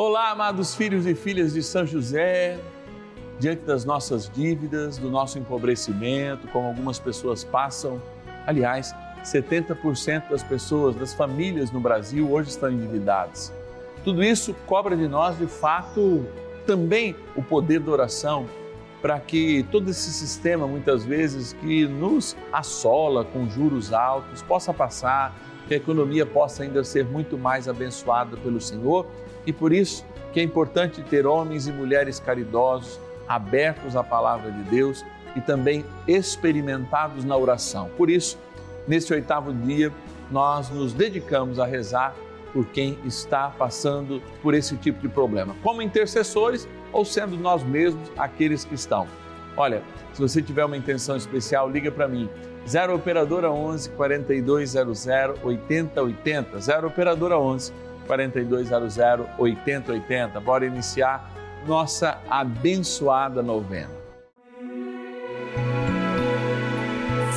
Olá, amados filhos e filhas de São José, diante das nossas dívidas, do nosso empobrecimento, como algumas pessoas passam. Aliás, 70% das pessoas, das famílias no Brasil hoje estão endividadas. Tudo isso cobra de nós, de fato, também o poder da oração para que todo esse sistema, muitas vezes, que nos assola com juros altos, possa passar, que a economia possa ainda ser muito mais abençoada pelo Senhor e por isso que é importante ter homens e mulheres caridosos, abertos à palavra de Deus e também experimentados na oração. Por isso, nesse oitavo dia, nós nos dedicamos a rezar por quem está passando por esse tipo de problema, como intercessores ou sendo nós mesmos aqueles que estão. Olha, se você tiver uma intenção especial, liga para mim. 0 operadora 11 4200 8080. 0 operadora 11 4200 8080. Bora iniciar nossa abençoada novena.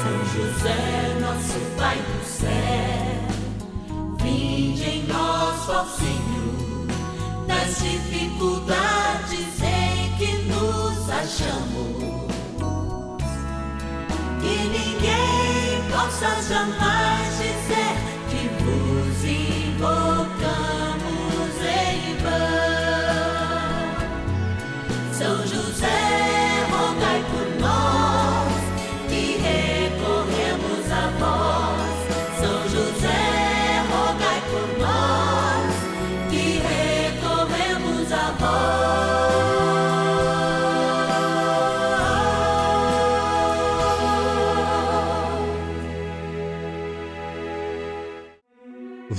São José, nosso Pai do céu, vinde em nós, ó Senhor, nas dificuldades em que nos achamos. Que ninguém possa jamais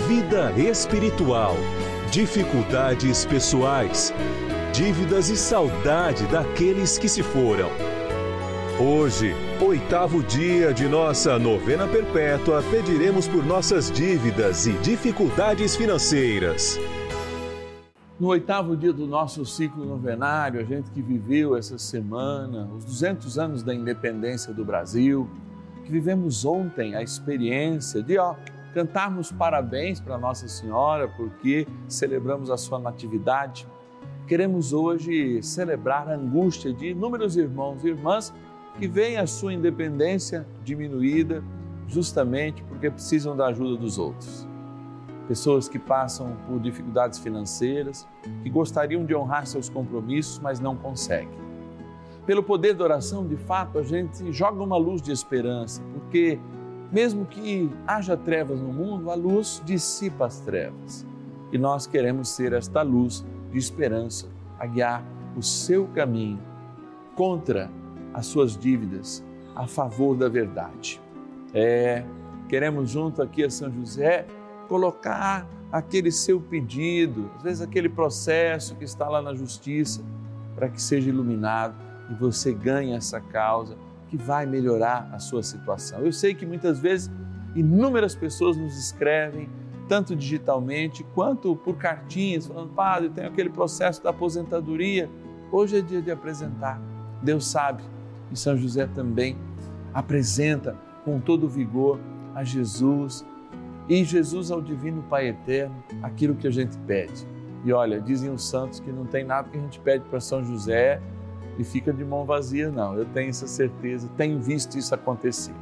vida espiritual, dificuldades pessoais, dívidas e saudade daqueles que se foram. Hoje, oitavo dia de nossa novena perpétua, pediremos por nossas dívidas e dificuldades financeiras. No oitavo dia do nosso ciclo novenário, a gente que viveu essa semana, os 200 anos da independência do Brasil, que vivemos ontem a experiência de, ó, cantarmos parabéns para Nossa Senhora porque celebramos a sua natividade. Queremos hoje celebrar a angústia de inúmeros irmãos e irmãs que veem a sua independência diminuída justamente porque precisam da ajuda dos outros. Pessoas que passam por dificuldades financeiras, que gostariam de honrar seus compromissos, mas não conseguem. Pelo poder da oração, de fato, a gente joga uma luz de esperança, porque mesmo que haja trevas no mundo, a luz dissipa as trevas. E nós queremos ser esta luz de esperança a guiar o seu caminho contra as suas dívidas, a favor da verdade. É, queremos junto aqui a São José colocar aquele seu pedido, às vezes aquele processo que está lá na justiça, para que seja iluminado e você ganhe essa causa que vai melhorar a sua situação. Eu sei que muitas vezes inúmeras pessoas nos escrevem, tanto digitalmente quanto por cartinhas, falando: Padre, tem aquele processo da aposentadoria. Hoje é dia de apresentar. Deus sabe. E São José também apresenta com todo vigor a Jesus. E Jesus ao Divino Pai Eterno aquilo que a gente pede. E olha, dizem os santos que não tem nada que a gente pede para São José e fica de mão vazia, não. Eu tenho essa certeza, tenho visto isso acontecer.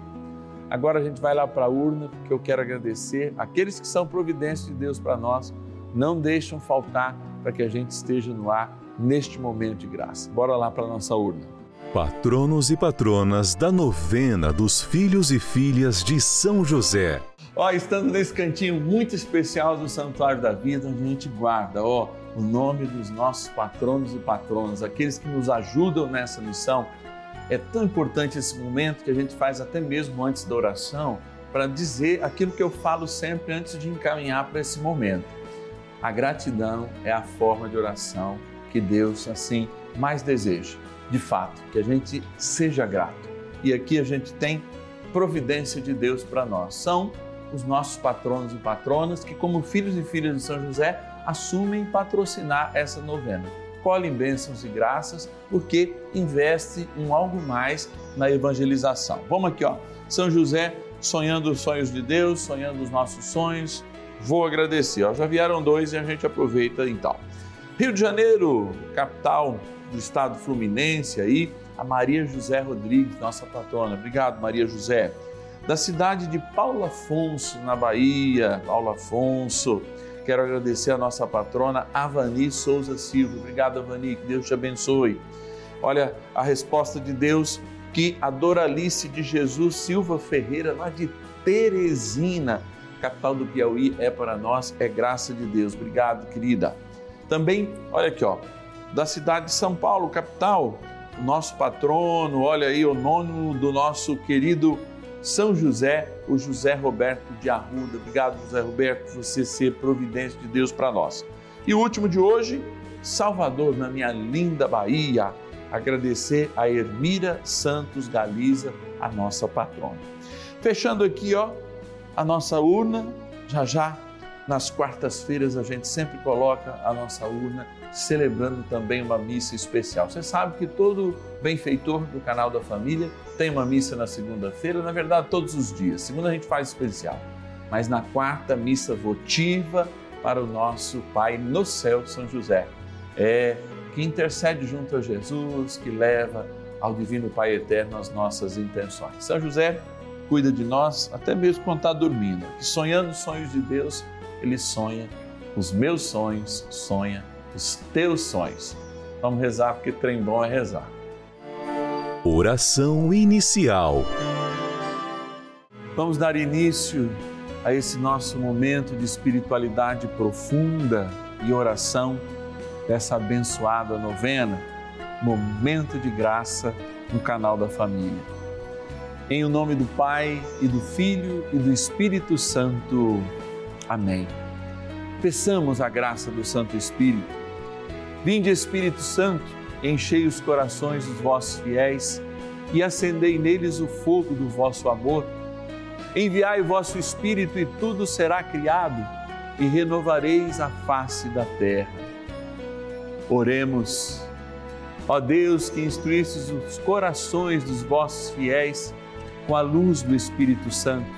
Agora a gente vai lá para a urna, porque eu quero agradecer aqueles que são providências de Deus para nós, não deixam faltar para que a gente esteja no ar neste momento de graça. Bora lá para a nossa urna. Patronos e patronas da novena dos filhos e filhas de São José. Ó, estando nesse cantinho muito especial do Santuário da Vida, onde a gente guarda, ó, o nome dos nossos patronos e patronas, aqueles que nos ajudam nessa missão. É tão importante esse momento que a gente faz até mesmo antes da oração para dizer aquilo que eu falo sempre antes de encaminhar para esse momento. A gratidão é a forma de oração que Deus assim mais deseja, de fato, que a gente seja grato. E aqui a gente tem providência de Deus para nós. São os nossos patronos e patronas que, como filhos e filhas de São José, assumem patrocinar essa novena. Colhem bênçãos e graças porque investe um algo mais na evangelização. Vamos aqui, ó. São José sonhando os sonhos de Deus, sonhando os nossos sonhos. Vou agradecer. Ó. Já vieram dois e a gente aproveita então. Rio de Janeiro, capital do estado fluminense aí, a Maria José Rodrigues, nossa patrona. Obrigado, Maria José. Da cidade de Paulo Afonso, na Bahia, Paulo Afonso. Quero agradecer a nossa patrona Avani Souza Silva. Obrigado, Avani, que Deus te abençoe. Olha a resposta de Deus que a Doralice de Jesus Silva Ferreira, lá de Teresina, capital do Piauí, é para nós, é graça de Deus. Obrigado, querida. Também, olha aqui, ó, da cidade de São Paulo, capital, o nosso patrono, olha aí o nono do nosso querido São José, o José Roberto de Arruda. Obrigado, José Roberto, por você ser providência de Deus para nós. E o último de hoje, Salvador, na minha linda Bahia. Agradecer a Ermira Santos Galiza, a nossa patrona. Fechando aqui, ó, a nossa urna, já já nas quartas-feiras a gente sempre coloca a nossa urna celebrando também uma missa especial. Você sabe que todo benfeitor do canal da família tem uma missa na segunda-feira, na verdade todos os dias. Segunda a gente faz especial, mas na quarta missa votiva para o nosso Pai no céu, São José. É que intercede junto a Jesus, que leva ao Divino Pai Eterno as nossas intenções. São José cuida de nós até mesmo quando está dormindo, que sonhando os sonhos de Deus, ele sonha os meus sonhos, sonha os teus sonhos. Vamos rezar porque trem bom é rezar. Oração inicial. Vamos dar início a esse nosso momento de espiritualidade profunda e oração dessa abençoada novena, momento de graça no canal da família. Em o nome do Pai e do Filho e do Espírito Santo. Amém. Peçamos a graça do Santo Espírito. Vinde, Espírito Santo, enchei os corações dos vossos fiéis e acendei neles o fogo do vosso amor. Enviai o vosso Espírito e tudo será criado e renovareis a face da terra. Oremos. Ó Deus, que instruístes os corações dos vossos fiéis com a luz do Espírito Santo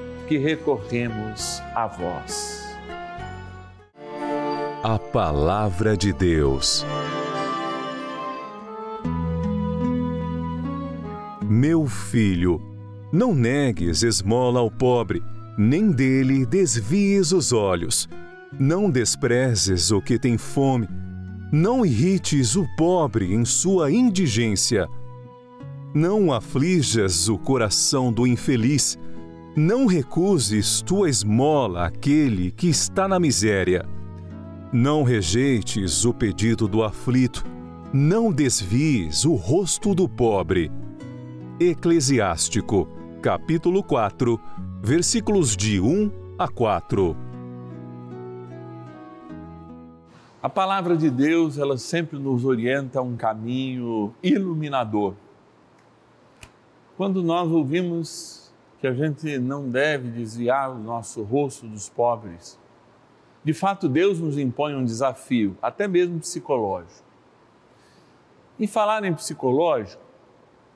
que recorremos a vós. A Palavra de Deus. Meu filho, não negues esmola ao pobre, nem dele desvies os olhos. Não desprezes o que tem fome, não irrites o pobre em sua indigência. Não aflijas o coração do infeliz, não recuses tua esmola àquele que está na miséria. Não rejeites o pedido do aflito, Não desvies o rosto do pobre. Eclesiástico, capítulo 4, versículos de 1 a 4. A palavra de Deus, ela sempre nos orienta a um caminho iluminador. Quando nós ouvimos que a gente não deve desviar o nosso rosto dos pobres, de fato Deus nos impõe um desafio, até mesmo psicológico. E falar em psicológico,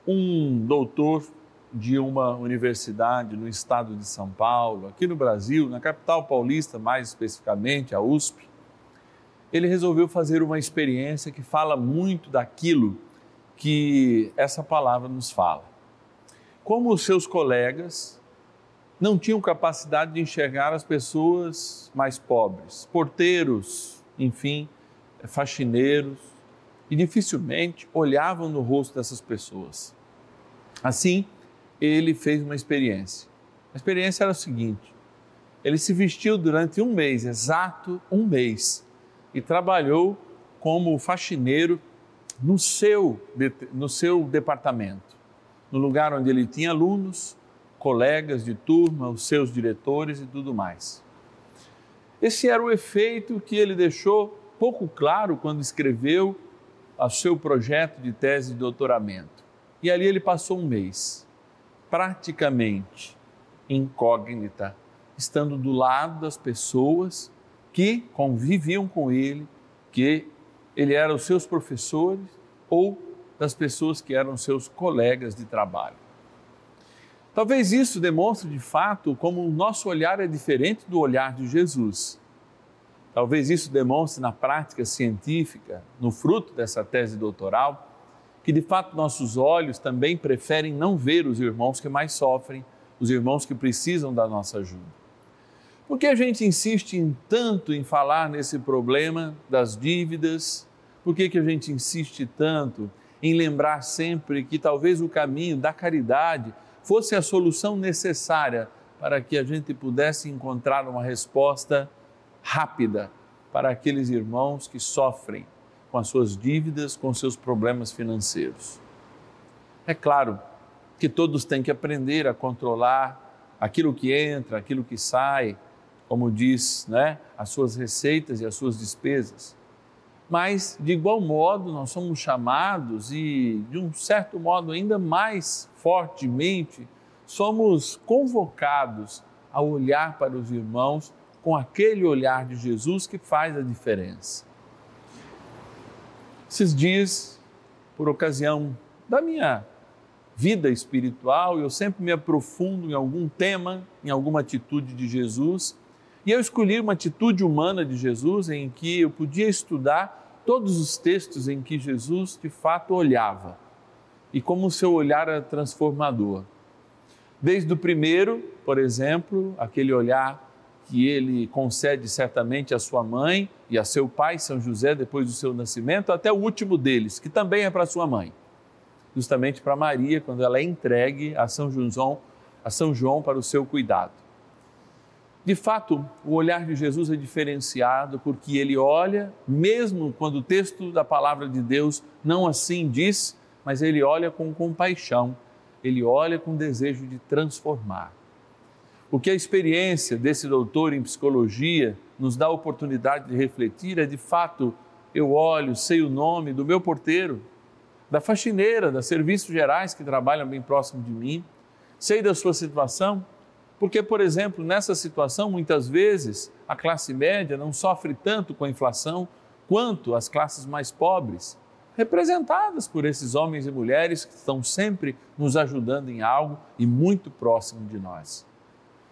um doutor de uma universidade no estado de São Paulo, aqui no Brasil, na capital paulista, mais especificamente, a USP, ele resolveu fazer uma experiência que fala muito daquilo que essa palavra nos fala. Como os seus colegas não tinham capacidade de enxergar as pessoas mais pobres, porteiros, enfim, faxineiros, e dificilmente olhavam no rosto dessas pessoas. Assim, ele fez uma experiência. A experiência era a seguinte: ele se vestiu durante um mês, exato um mês, e trabalhou como faxineiro no seu, no seu departamento, no lugar onde ele tinha alunos, colegas de turma, os seus diretores e tudo mais. Esse era o efeito que ele deixou pouco claro quando escreveu o seu projeto de tese de doutoramento. E ali ele passou um mês praticamente incógnita, estando do lado das pessoas que conviviam com ele, que ele era os seus professores ou das pessoas que eram seus colegas de trabalho. Talvez isso demonstre de fato como o nosso olhar é diferente do olhar de Jesus. Talvez isso demonstre na prática científica, no fruto dessa tese doutoral, que de fato nossos olhos também preferem não ver os irmãos que mais sofrem, os irmãos que precisam da nossa ajuda. Por que a gente insiste em tanto em falar nesse problema das dívidas? Por que, que a gente insiste tanto em lembrar sempre que talvez o caminho da caridade fosse a solução necessária para que a gente pudesse encontrar uma resposta rápida para aqueles irmãos que sofrem com as suas dívidas, com seus problemas financeiros. É claro que todos têm que aprender a controlar aquilo que entra, aquilo que sai, como diz, né, as suas receitas e as suas despesas. Mas, de igual modo, nós somos chamados e, de um certo modo, ainda mais fortemente, somos convocados a olhar para os irmãos com aquele olhar de Jesus que faz a diferença. Esses dias, por ocasião da minha vida espiritual, eu sempre me aprofundo em algum tema, em alguma atitude de Jesus, e eu escolhi uma atitude humana de Jesus em que eu podia estudar todos os textos em que Jesus de fato olhava e como o seu olhar era transformador. Desde o primeiro, por exemplo, aquele olhar que ele concede certamente à sua mãe e a seu pai, São José, depois do seu nascimento, até o último deles, que também é para sua mãe, justamente para Maria, quando ela é entregue a São João, a São João para o seu cuidado. De fato, o olhar de Jesus é diferenciado porque ele olha, mesmo quando o texto da palavra de Deus não assim diz, mas ele olha com compaixão, ele olha com desejo de transformar. O que a experiência desse doutor em psicologia nos dá a oportunidade de refletir é, de fato, eu olho, sei o nome do meu porteiro, da faxineira, das serviços gerais que trabalham bem próximo de mim, sei da sua situação, porque, por exemplo, nessa situação, muitas vezes a classe média não sofre tanto com a inflação quanto as classes mais pobres, representadas por esses homens e mulheres que estão sempre nos ajudando em algo e muito próximo de nós.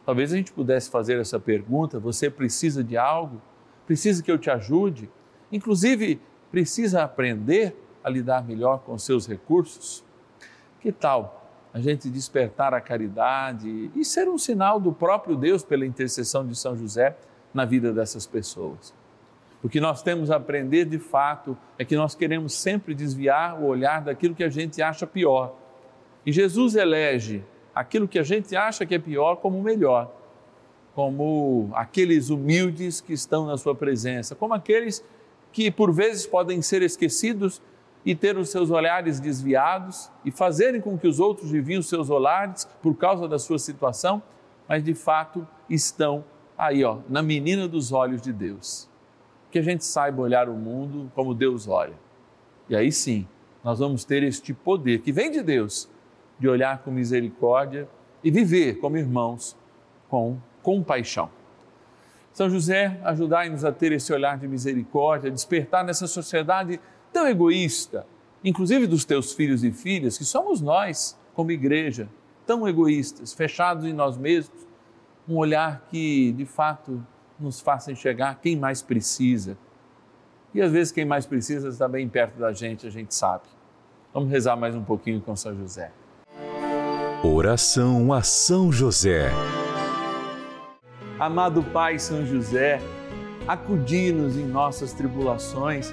Talvez a gente pudesse fazer essa pergunta: você precisa de algo? Precisa que eu te ajude? Inclusive, precisa aprender a lidar melhor com seus recursos? Que tal a gente despertar a caridade e ser um sinal do próprio Deus pela intercessão de São José na vida dessas pessoas? O que nós temos a aprender de fato é que nós queremos sempre desviar o olhar daquilo que a gente acha pior. E Jesus elege aquilo que a gente acha que é pior como melhor, como aqueles humildes que estão na sua presença, como aqueles que por vezes podem ser esquecidos e ter os seus olhares desviados e fazerem com que os outros desviem os seus olhares por causa da sua situação, mas de fato estão aí, ó, na menina dos olhos de Deus. Que a gente saiba olhar o mundo como Deus olha. E aí sim, nós vamos ter este poder que vem de Deus de olhar com misericórdia e viver como irmãos com compaixão. São José, ajudai-nos a ter esse olhar de misericórdia, despertar nessa sociedade tão egoísta, inclusive dos teus filhos e filhas, que somos nós, como igreja, tão egoístas, fechados em nós mesmos, um olhar que de fato nos faça enxergar quem mais precisa. E às vezes quem mais precisa está bem perto da gente, a gente sabe. Vamos rezar mais um pouquinho com São José. Oração a São José. Amado Pai São José, acudi-nos em nossas tribulações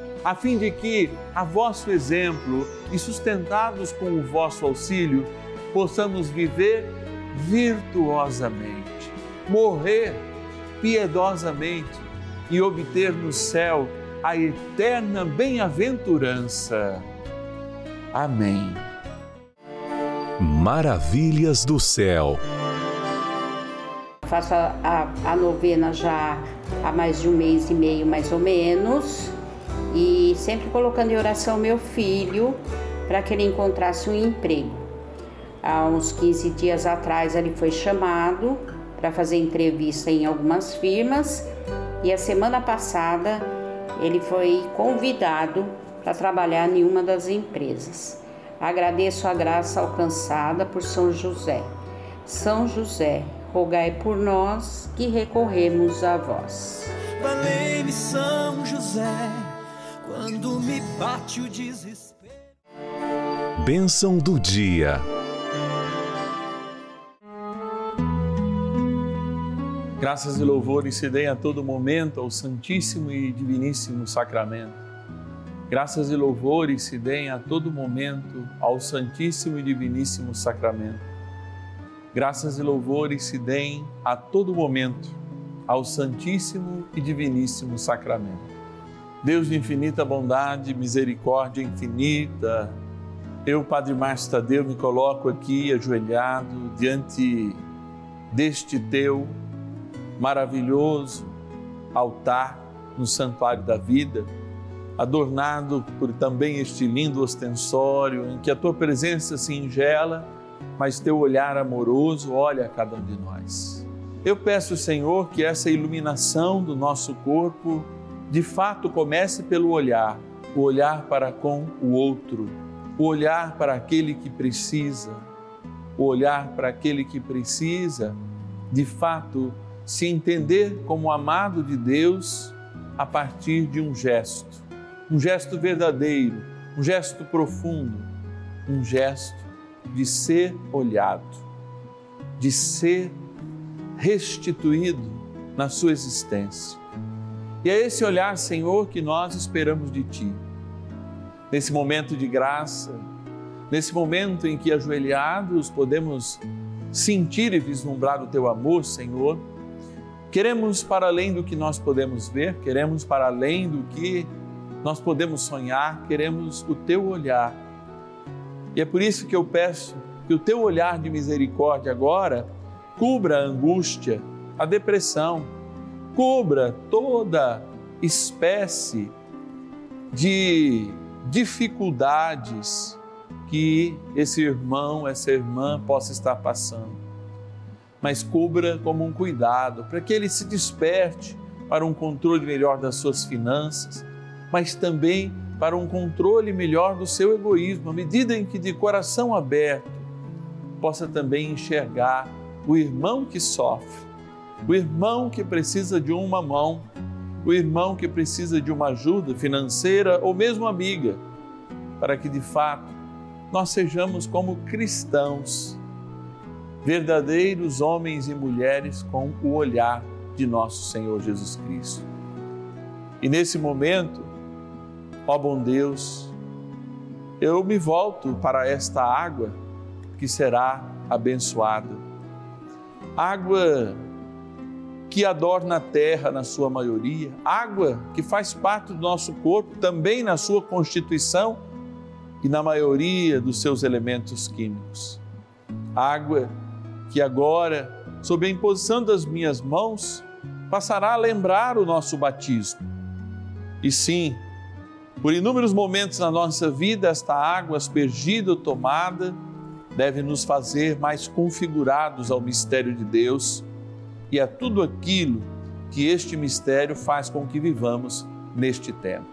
a fim de que, a vosso exemplo e sustentados com o vosso auxílio, possamos viver virtuosamente, morrer piedosamente e obter no céu a eterna bem-aventurança. Amém. Maravilhas do céu. Faço a, a, a, novena já há mais de um mês e meio, mais ou menos, e sempre colocando em oração meu filho para que ele encontrasse um emprego. Há uns 15 dias atrás ele foi chamado para fazer entrevista em algumas firmas e a semana passada ele foi convidado para trabalhar em uma das empresas. Agradeço a graça alcançada por São José. São José, rogai por nós que recorremos a vós. Valei-me São José, quando me bate o desespero. Bênção do dia. Graças e louvores se deem a todo momento ao Santíssimo e Diviníssimo Sacramento. Graças e louvores se deem a todo momento ao Santíssimo e Diviníssimo Sacramento. Graças e louvores se deem a todo momento ao Santíssimo e Diviníssimo Sacramento. Deus de infinita bondade, misericórdia infinita, eu, Padre Márcio Tadeu, me coloco aqui ajoelhado diante deste teu maravilhoso altar no santuário da vida, adornado por também este lindo ostensório em que a tua presença singela, mas teu olhar amoroso olha a cada um de nós. Eu peço, Senhor, que essa iluminação do nosso corpo de fato comece pelo olhar, o olhar para com o outro, o olhar para aquele que precisa, o olhar para aquele que precisa, de fato, se entender como amado de Deus a partir de um gesto, um gesto verdadeiro, um gesto profundo, um gesto de ser olhado, de ser restituído na sua existência. E é esse olhar, Senhor, que nós esperamos de Ti. Nesse momento de graça, nesse momento em que ajoelhados podemos sentir e vislumbrar o teu amor, Senhor. Queremos para além do que nós podemos ver, queremos para além do que nós podemos sonhar, queremos o teu olhar. E é por isso que eu peço que o teu olhar de misericórdia agora cubra a angústia, a depressão, cubra toda espécie de dificuldades que esse irmão, essa irmã possa estar passando. Mas cubra como um cuidado para que ele se desperte para um controle melhor das suas finanças, mas também para um controle melhor do seu egoísmo, à medida em que de coração aberto possa também enxergar o irmão que sofre, o irmão que precisa de uma mão, o irmão que precisa de uma ajuda financeira ou mesmo amiga, para que de fato nós sejamos como cristãos, verdadeiros homens e mulheres com o olhar de nosso Senhor Jesus Cristo. E nesse momento, ó bom Deus, eu me volto para esta água que será abençoada. Água que adorna a terra na sua maioria, água que faz parte do nosso corpo, também na sua constituição e na maioria dos seus elementos químicos. Água que agora, sob a imposição das minhas mãos, passará a lembrar o nosso batismo. E sim, por inúmeros momentos na nossa vida, esta água aspergida ou tomada, deve nos fazer mais configurados ao mistério de Deus e a tudo aquilo que este mistério faz com que vivamos neste tempo.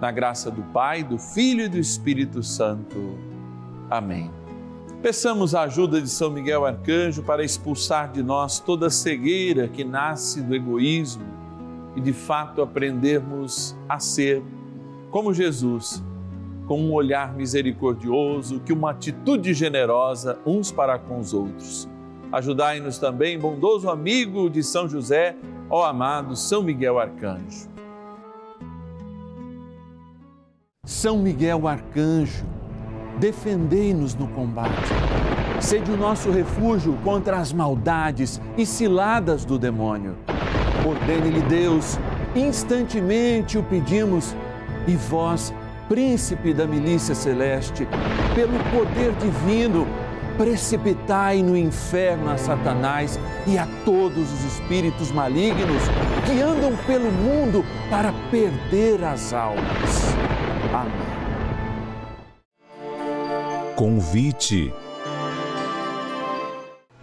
Na graça do Pai, do Filho e do Espírito Santo. Amém. Peçamos a ajuda de São Miguel Arcanjo para expulsar de nós toda cegueira que nasce do egoísmo e de fato aprendermos a ser como Jesus com um olhar misericordioso, que uma atitude generosa uns para com os outros. Ajudai-nos também, bondoso amigo de São José, ó amado São Miguel Arcanjo. São Miguel Arcanjo, defendei-nos no combate. Sede o nosso refúgio contra as maldades e ciladas do demônio. Ordene-lhe Deus, instantemente o pedimos, e vós, príncipe da milícia celeste, pelo poder divino, precipitai no inferno a Satanás e a todos os espíritos malignos que andam pelo mundo para perder as almas. Amém. Convite.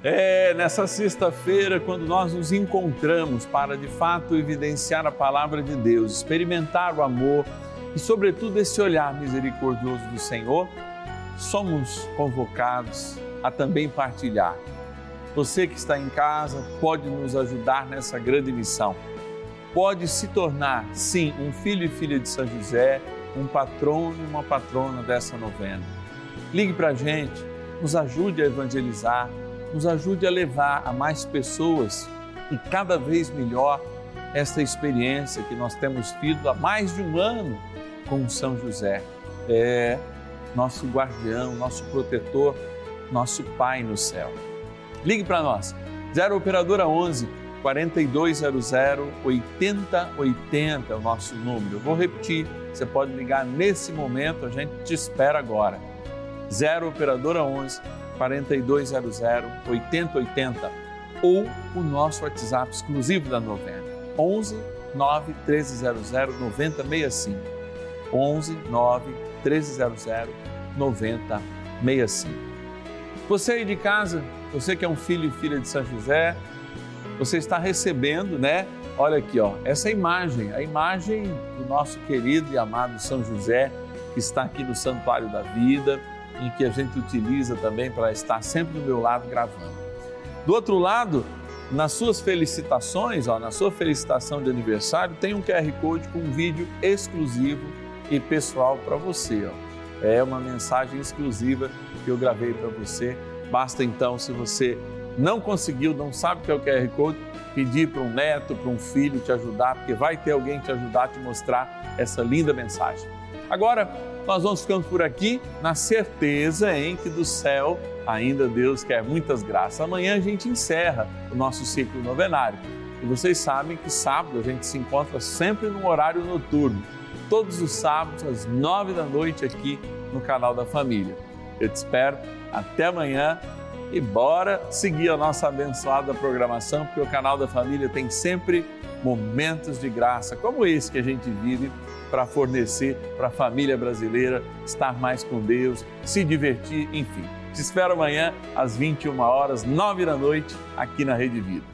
É nessa sexta-feira, quando nós nos encontramos para de fato evidenciar a palavra de Deus, experimentar o amor e, sobretudo, esse olhar misericordioso do Senhor, somos convocados a também partilhar. Você que está em casa pode nos ajudar nessa grande missão. Pode se tornar, sim, um filho e filha de São José, um patrono e uma patrona dessa novena. Ligue para a gente, nos ajude a evangelizar, nos ajude a levar a mais pessoas e cada vez melhor esta experiência que nós temos tido há mais de um ano com São José. É nosso guardião, nosso protetor, nosso Pai no céu. Ligue para nós, 0 Operadora 11 4200 8080 é o nosso número. Eu vou repetir, você pode ligar nesse momento, a gente te espera agora. 0 Operadora 11 4200 8080 ou o nosso WhatsApp exclusivo da novena, 11 9 1300 9065. 11 9 1300 9065. Você aí de casa, você que é um filho e filha de São José, você está recebendo, né? Olha aqui, ó, essa imagem, a imagem do nosso querido e amado São José, que está aqui no Santuário da Vida, em que a gente utiliza também para estar sempre do meu lado gravando. Do outro lado, nas suas felicitações, ó, na sua felicitação de aniversário, tem um QR Code com um vídeo exclusivo e pessoal para você. Ó. É uma mensagem exclusiva que eu gravei para você. Basta então, se você não conseguiu, não sabe o que é o QR Code, pedir para um neto, para um filho te ajudar, porque vai ter alguém te ajudar a te mostrar essa linda mensagem. Agora, nós vamos ficando por aqui na certeza em que do céu ainda Deus quer muitas graças. Amanhã a gente encerra o nosso ciclo novenário. E vocês sabem que sábado a gente se encontra sempre no horário noturno, todos os sábados às nove da noite aqui no canal da Família. Eu te espero até amanhã e bora seguir a nossa abençoada programação, porque o canal da Família tem sempre momentos de graça, como esse que a gente vive para fornecer para a família brasileira estar mais com Deus, se divertir, enfim. Te espero amanhã às 21 horas, 9 da noite, aqui na Rede Vida.